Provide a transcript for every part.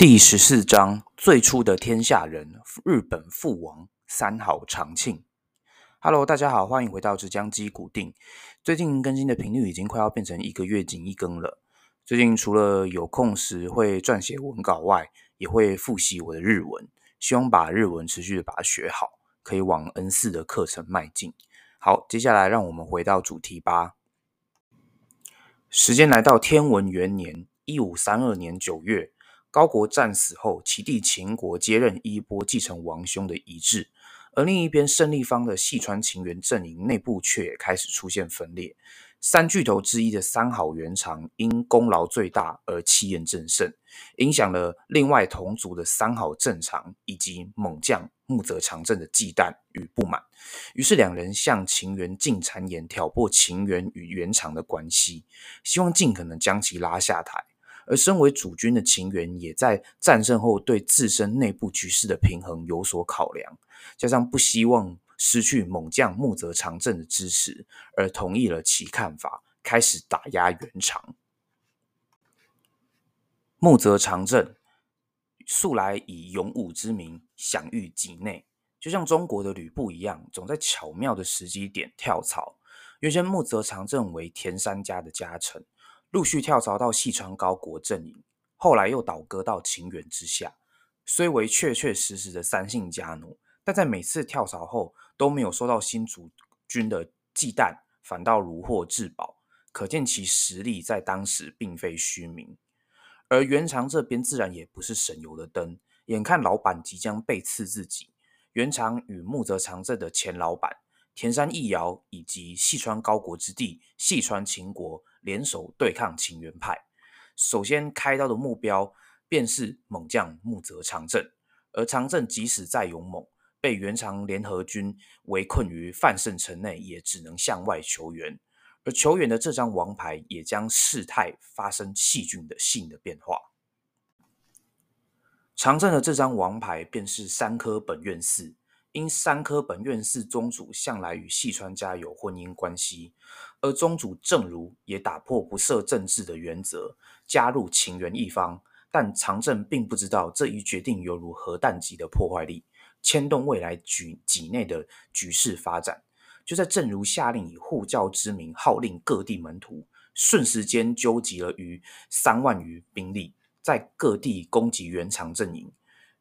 第十四章最初的天下人，日本父王三好长庆。Hello，大家好，欢迎回到浙江基古定。最近更新的频率已经快要变成一个月仅一更了。最近除了有空时会撰写文稿外，也会复习我的日文，希望把日文持续的把它学好，可以往 N 四的课程迈进。好，接下来让我们回到主题吧。时间来到天文元年一五三二年九月。高国战死后，其弟秦国接任衣钵，继承王兄的遗志。而另一边，胜利方的细川秦元阵营内部却也开始出现分裂。三巨头之一的三好元长因功劳最大而气焰正盛，影响了另外同族的三好正常以及猛将木泽长政的忌惮与不满。于是两人向秦元进谗言，挑拨秦元与元长的关系，希望尽可能将其拉下台。而身为主君的秦元，也在战胜后对自身内部局势的平衡有所考量，加上不希望失去猛将木泽长政的支持，而同意了其看法，开始打压元长。木泽长政素来以勇武之名享誉境内，就像中国的吕布一样，总在巧妙的时机点跳槽。原先木泽长政为田山家的家臣。陆续跳槽到细川高国阵营，后来又倒戈到秦元之下。虽为确确实实的三姓家奴，但在每次跳槽后都没有受到新主君的忌惮，反倒如获至宝，可见其实力在当时并非虚名。而元长这边自然也不是省油的灯，眼看老板即将背刺自己，元长与木泽长政的前老板田山义尧以及细川高国之地细川秦国。联手对抗秦元派，首先开刀的目标便是猛将木泽长政。而长政即使再勇猛，被元长联合军围困于范胜城内，也只能向外求援。而求援的这张王牌，也将事态发生细菌的性的变化。长政的这张王牌，便是三科本院寺。因三科本院寺宗主向来与细川家有婚姻关系，而宗主正如也打破不设政治的原则，加入秦元一方。但长政并不知道这一决定犹如核弹级的破坏力，牵动未来局几内的局势发展。就在正如下令以护教之名号令各地门徒，瞬时间纠集了逾三万余兵力，在各地攻击元长阵营。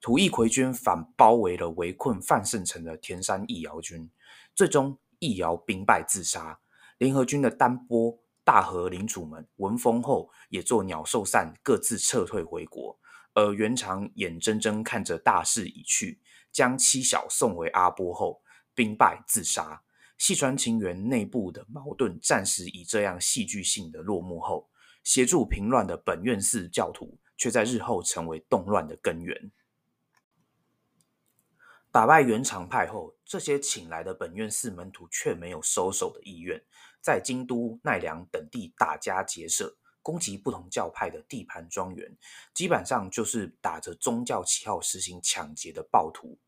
土义葵军反包围了围困范胜城的田山义尧军，最终义尧兵败自杀。联合军的丹波、大和领主们闻风后，也作鸟兽散，各自撤退回国。而元长眼睁睁看着大势已去，将妻小送回阿波后，兵败自杀。细川情缘内部的矛盾暂时以这样戏剧性的落幕后，协助平乱的本院寺教徒却在日后成为动乱的根源。打败元长派后，这些请来的本院寺门徒却没有收手的意愿，在京都、奈良等地打家劫舍，攻击不同教派的地盘庄园，基本上就是打着宗教旗号实行抢劫的暴徒。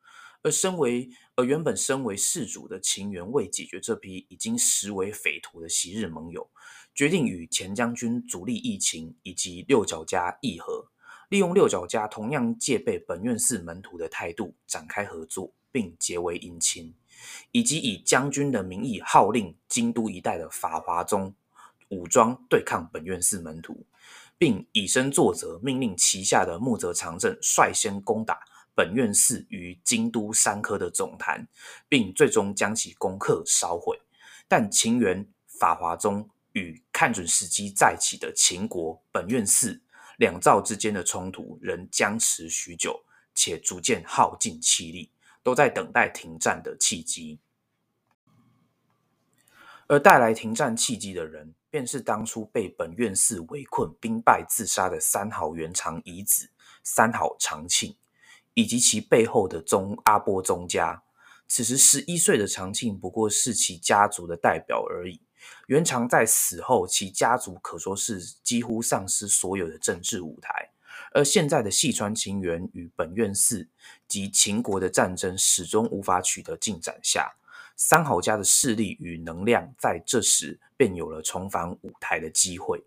而身为而原本身为事主的秦元，为解决这批已经实为匪徒的昔日盟友，决定与前将军主力疫情以及六角家议和。利用六角家同样戒备本院寺门徒的态度展开合作，并结为姻亲，以及以将军的名义号令京都一带的法华宗武装对抗本院寺门徒，并以身作则，命令旗下的木泽长政率先攻打本院寺与京都三科的总坛，并最终将其攻克烧毁。但秦元法华宗与看准时机再起的秦国本院寺。两造之间的冲突仍僵持许久，且逐渐耗尽气力，都在等待停战的契机。而带来停战契机的人，便是当初被本院寺围困、兵败自杀的三好元长遗子三好长庆，以及其背后的宗阿波宗家。此时十一岁的长庆，不过是其家族的代表而已。元长在死后，其家族可说是几乎丧失所有的政治舞台。而现在的细川晴元与本院寺及秦国的战争始终无法取得进展下，三好家的势力与能量在这时便有了重返舞台的机会。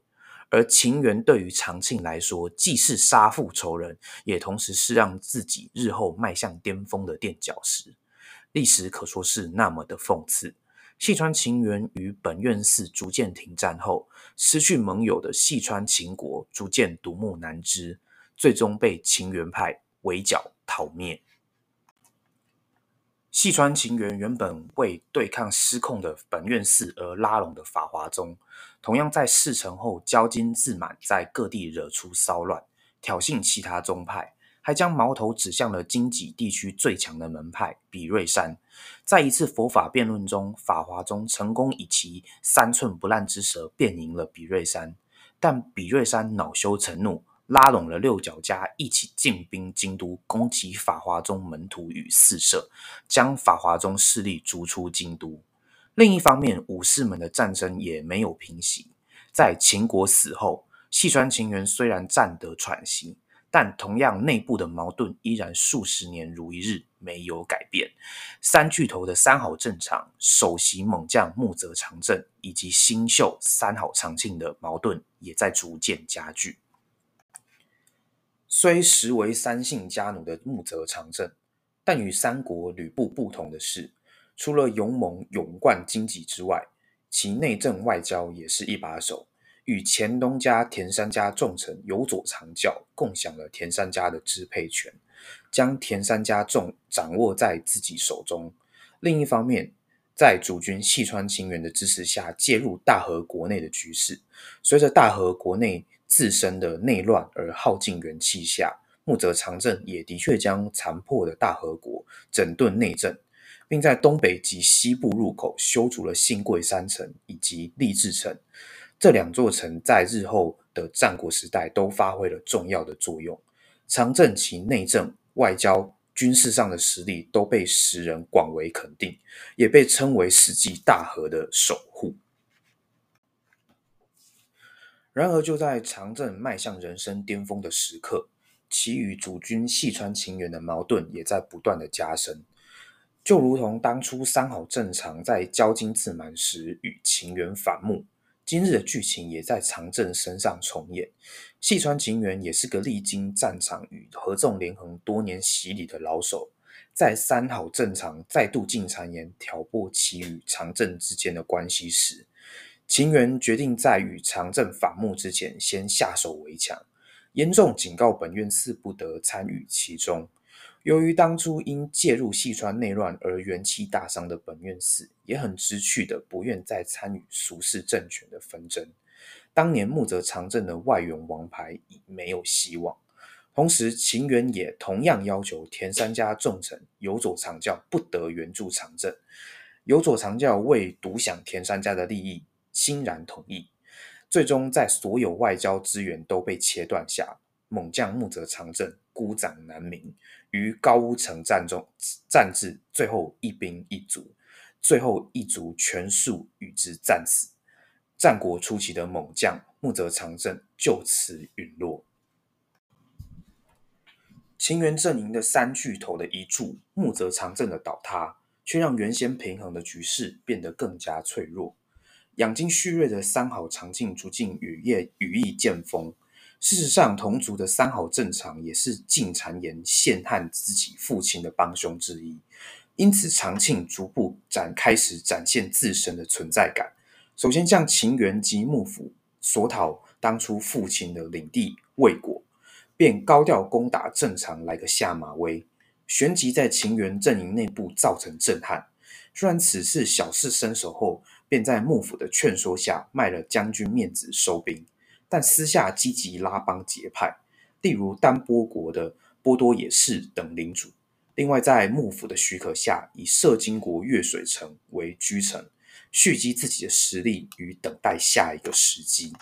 而秦元对于长庆来说，既是杀父仇人，也同时是让自己日后迈向巅峰的垫脚石。历史可说是那么的讽刺。细川晴元与本院寺逐渐停战后，失去盟友的细川秦国逐渐独木难支，最终被秦元派围剿讨灭。细川晴元原本为对抗失控的本院寺而拉拢的法华宗，同样在事成后骄矜自满，在各地惹出骚乱，挑衅其他宗派。还将矛头指向了荆棘地区最强的门派比瑞山。在一次佛法辩论中，法华宗成功以其三寸不烂之舌辩赢了比瑞山。但比瑞山恼羞成怒，拉拢了六角家一起进兵京都，攻击法华宗门徒与寺舍，将法华宗势力逐出京都。另一方面，武士们的战争也没有平息。在秦国死后，细川晴元虽然暂得喘息。但同样，内部的矛盾依然数十年如一日没有改变。三巨头的三好正常首席猛将木泽长政以及新秀三好长庆的矛盾也在逐渐加剧。虽实为三姓家奴的木泽长政，但与三国吕布不同的是，除了勇猛勇冠荆棘之外，其内政外交也是一把手。与前东家田山家重臣有佐长教共享了田山家的支配权，将田山家重掌握在自己手中。另一方面，在主君细川晴元的支持下，介入大和国内的局势。随着大和国内自身的内乱而耗尽元气下，木泽长政也的确将残破的大和国整顿内政，并在东北及西部入口修筑了新贵山城以及立志城。这两座城在日后的战国时代都发挥了重要的作用。长政其内政、外交、军事上的实力都被时人广为肯定，也被称为史记大河的守护。然而，就在长政迈向人生巅峰的时刻，其与主君细川晴元的矛盾也在不断的加深，就如同当初三好正常在交金自满时与晴元反目。今日的剧情也在长政身上重演。细川晴元也是个历经战场与合纵连横多年洗礼的老手，在三好正常再度进谗言挑拨其与长政之间的关系时，秦元决定在与长政反目之前先下手为强，严重警告本院寺不得参与其中。由于当初因介入细川内乱而元气大伤的本院寺，也很知趣的不愿再参与俗世政权的纷争。当年木泽长政的外援王牌已没有希望，同时秦元也同样要求田三家重臣有佐长教不得援助长政。有佐长教为独享田三家的利益，欣然同意。最终在所有外交资源都被切断下。猛将木泽长政孤掌难鸣，于高屋城战中战至最后一兵一卒，最后一卒全数与之战死。战国初期的猛将木泽长政就此陨落。秦元阵营的三巨头的一柱木泽长政的倒塌，却让原先平衡的局势变得更加脆弱。养精蓄锐的三好长庆逐渐羽翼羽翼渐丰。事实上，同族的三好正常也是进谗言陷害自己父亲的帮凶之一，因此长庆逐步展开始展现自身的存在感。首先向秦元及幕府索讨当初父亲的领地未果，便高调攻打正常来个下马威，旋即在秦元阵营内部造成震撼。虽然此次小事身手后，便在幕府的劝说下卖了将军面子收兵。但私下积极拉帮结派，例如丹波国的波多野氏等领主。另外，在幕府的许可下，以摄津国越水城为居城，蓄积自己的实力与等待下一个时机。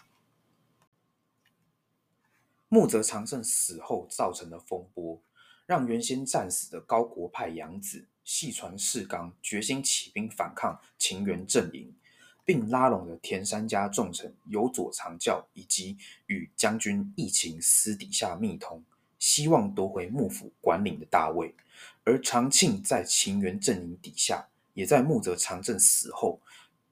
木泽长胜死后造成的风波，让原先战死的高国派养子细传世纲决心起兵反抗秦元阵营。并拉拢了田山家重臣有佐长教，以及与将军义晴私底下密通，希望夺回幕府管领的大位。而长庆在秦元阵营底下，也在木泽长政死后，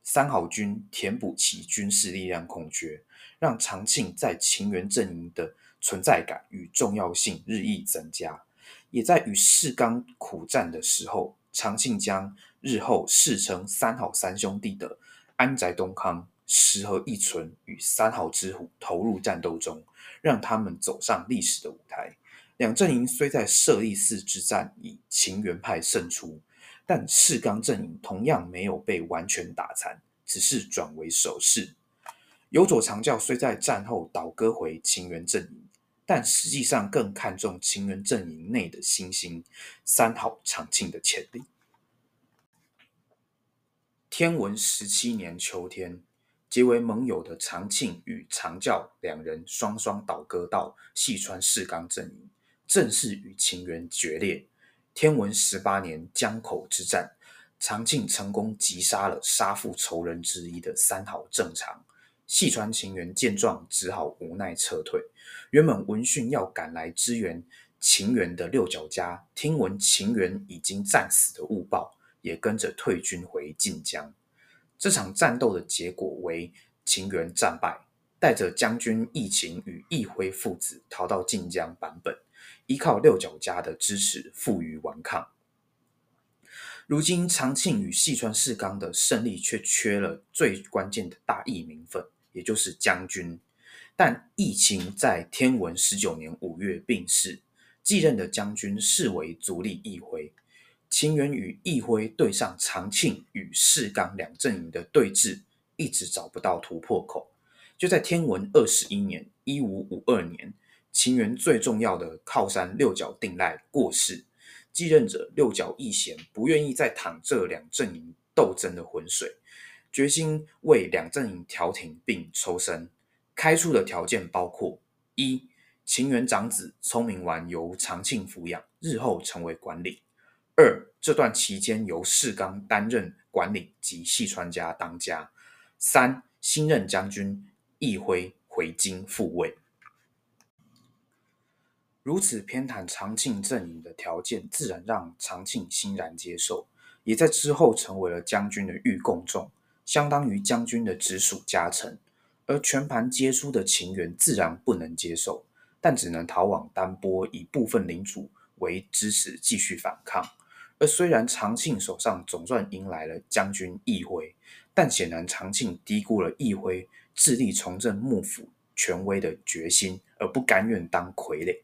三好军填补其军事力量空缺，让长庆在秦元阵营的存在感与重要性日益增加。也在与世刚苦战的时候，长庆将日后世称三好三兄弟的安宅东康、石河义存与三好之虎投入战斗中，让他们走上历史的舞台。两阵营虽在舍利寺之战以秦元派胜出，但世刚阵营同样没有被完全打残，只是转为守势。有佐长教虽在战后倒戈回秦元阵营，但实际上更看重秦元阵营内的新兴三好长庆的潜力。天文十七年秋天，结为盟友的长庆与长教两人双双倒戈到细川氏纲阵营。正式与秦元决裂。天文十八年江口之战，长庆成功击杀了杀父仇人之一的三好正常。细川秦元见状，只好无奈撤退。原本闻讯要赶来支援秦元的六角家，听闻秦元已经战死的误报，也跟着退军回晋江。这场战斗的结果为秦元战败，带着将军义秦与义辉父子逃到晋江版本。依靠六角家的支持，负隅顽抗。如今长庆与细川氏纲的胜利，却缺了最关键的大义名分，也就是将军。但义清在天文十九年五月病逝，继任的将军视为足利义辉。秦元与义辉对上长庆与氏纲两阵营的对峙，一直找不到突破口。就在天文二十一年（一五五二年）。秦元最重要的靠山六角定赖过世，继任者六角义贤不愿意再淌这两阵营斗争的浑水，决心为两阵营调停并抽身。开出的条件包括：一、秦元长子聪明丸由长庆抚养，日后成为管理；二、这段期间由世刚担任管理及细川家当家；三、新任将军义辉回京复位。如此偏袒长庆阵营的条件，自然让长庆欣然接受，也在之后成为了将军的御贡重，相当于将军的直属家臣。而全盘皆输的情缘自然不能接受，但只能逃往丹波，以部分领主为支持继续反抗。而虽然长庆手上总算迎来了将军义辉，但显然长庆低估了义辉致力重振幕府权威的决心，而不甘愿当傀儡。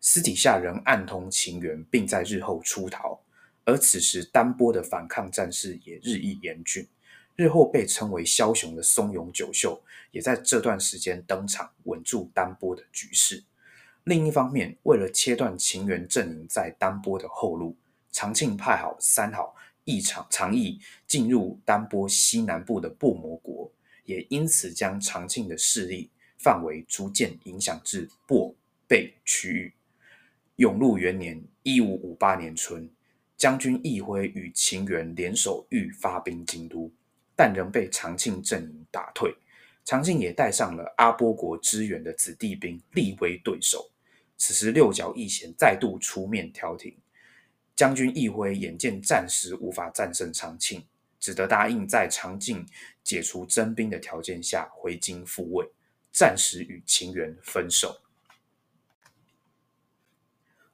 私底下仍暗通情缘，并在日后出逃。而此时丹波的反抗战事也日益严峻，日后被称为枭雄的松永久秀也在这段时间登场，稳住丹波的局势。另一方面，为了切断秦元阵营在丹波的后路，长庆派好三好义长长义进入丹波西南部的不摩国，也因此将长庆的势力范围逐渐影响至薄贝区域。永禄元年（一五五八年春），将军义辉与秦元联手欲发兵京都，但仍被长庆阵营打退。长庆也带上了阿波国支援的子弟兵立威对手。此时六角义贤再度出面调停，将军义辉眼见暂时无法战胜长庆，只得答应在长庆解除征兵的条件下回京复位，暂时与秦元分手。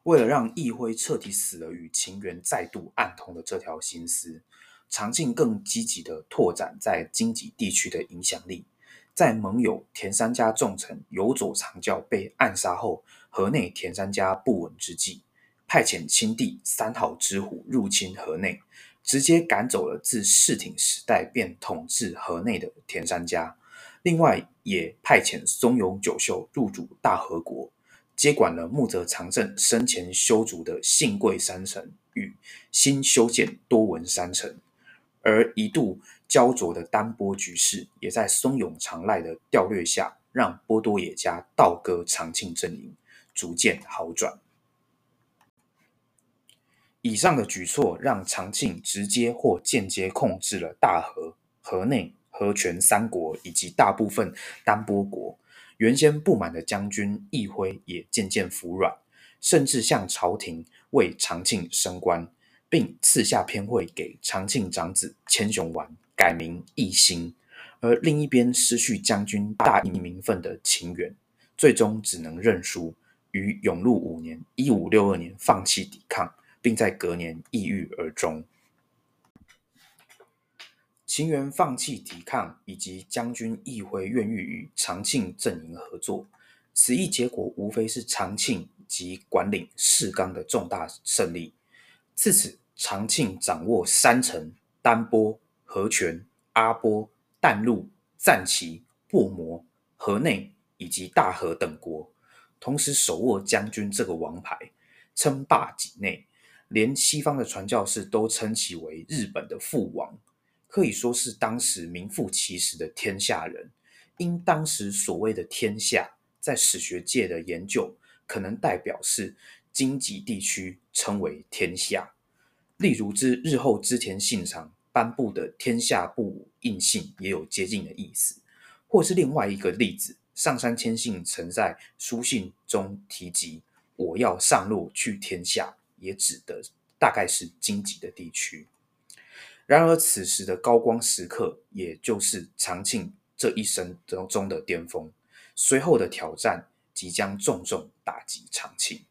为了让义辉彻底死了，与秦元再度暗通的这条心思，长庆更积极的拓展在京畿地区的影响力。在盟友田三家重臣游佐长教被暗杀后，河内田三家不稳之际，派遣亲弟三好之虎入侵河内，直接赶走了自世挺时代便统治河内的田三家。另外，也派遣松永久秀入主大和国。接管了木泽长政生前修筑的信贵山城与新修建多闻山城，而一度焦灼的丹波局势，也在松永长赖的调略下，让波多野家倒戈长庆阵营，逐渐好转。以上的举措让长庆直接或间接控制了大和、河内、河泉三国以及大部分丹波国。原先不满的将军义辉也渐渐服软，甚至向朝廷为长庆升官，并赐下偏会给长庆长子千雄丸，改名义兴。而另一边失去将军大义名分的秦元，最终只能认输，于永禄五年（一五六二年）放弃抵抗，并在隔年抑郁而终。秦元放弃抵抗，以及将军议会愿意与长庆阵营合作，此役结果无非是长庆及管领士纲的重大胜利。自此，长庆掌握三城、丹波、河泉、阿波。淡路、赞岐、薄摩、河内以及大和等国，同时手握将军这个王牌，称霸己内，连西方的传教士都称其为日本的父王，可以说是当时名副其实的天下人。因当时所谓的天下，在史学界的研究，可能代表是经济地区称为天下，例如之日后织田信长。颁布的天下布印信也有接近的意思，或是另外一个例子，上山谦信曾在书信中提及“我要上路去天下”，也指的大概是荆棘的地区。然而，此时的高光时刻，也就是长庆这一生中的巅峰，随后的挑战即将重重打击长庆。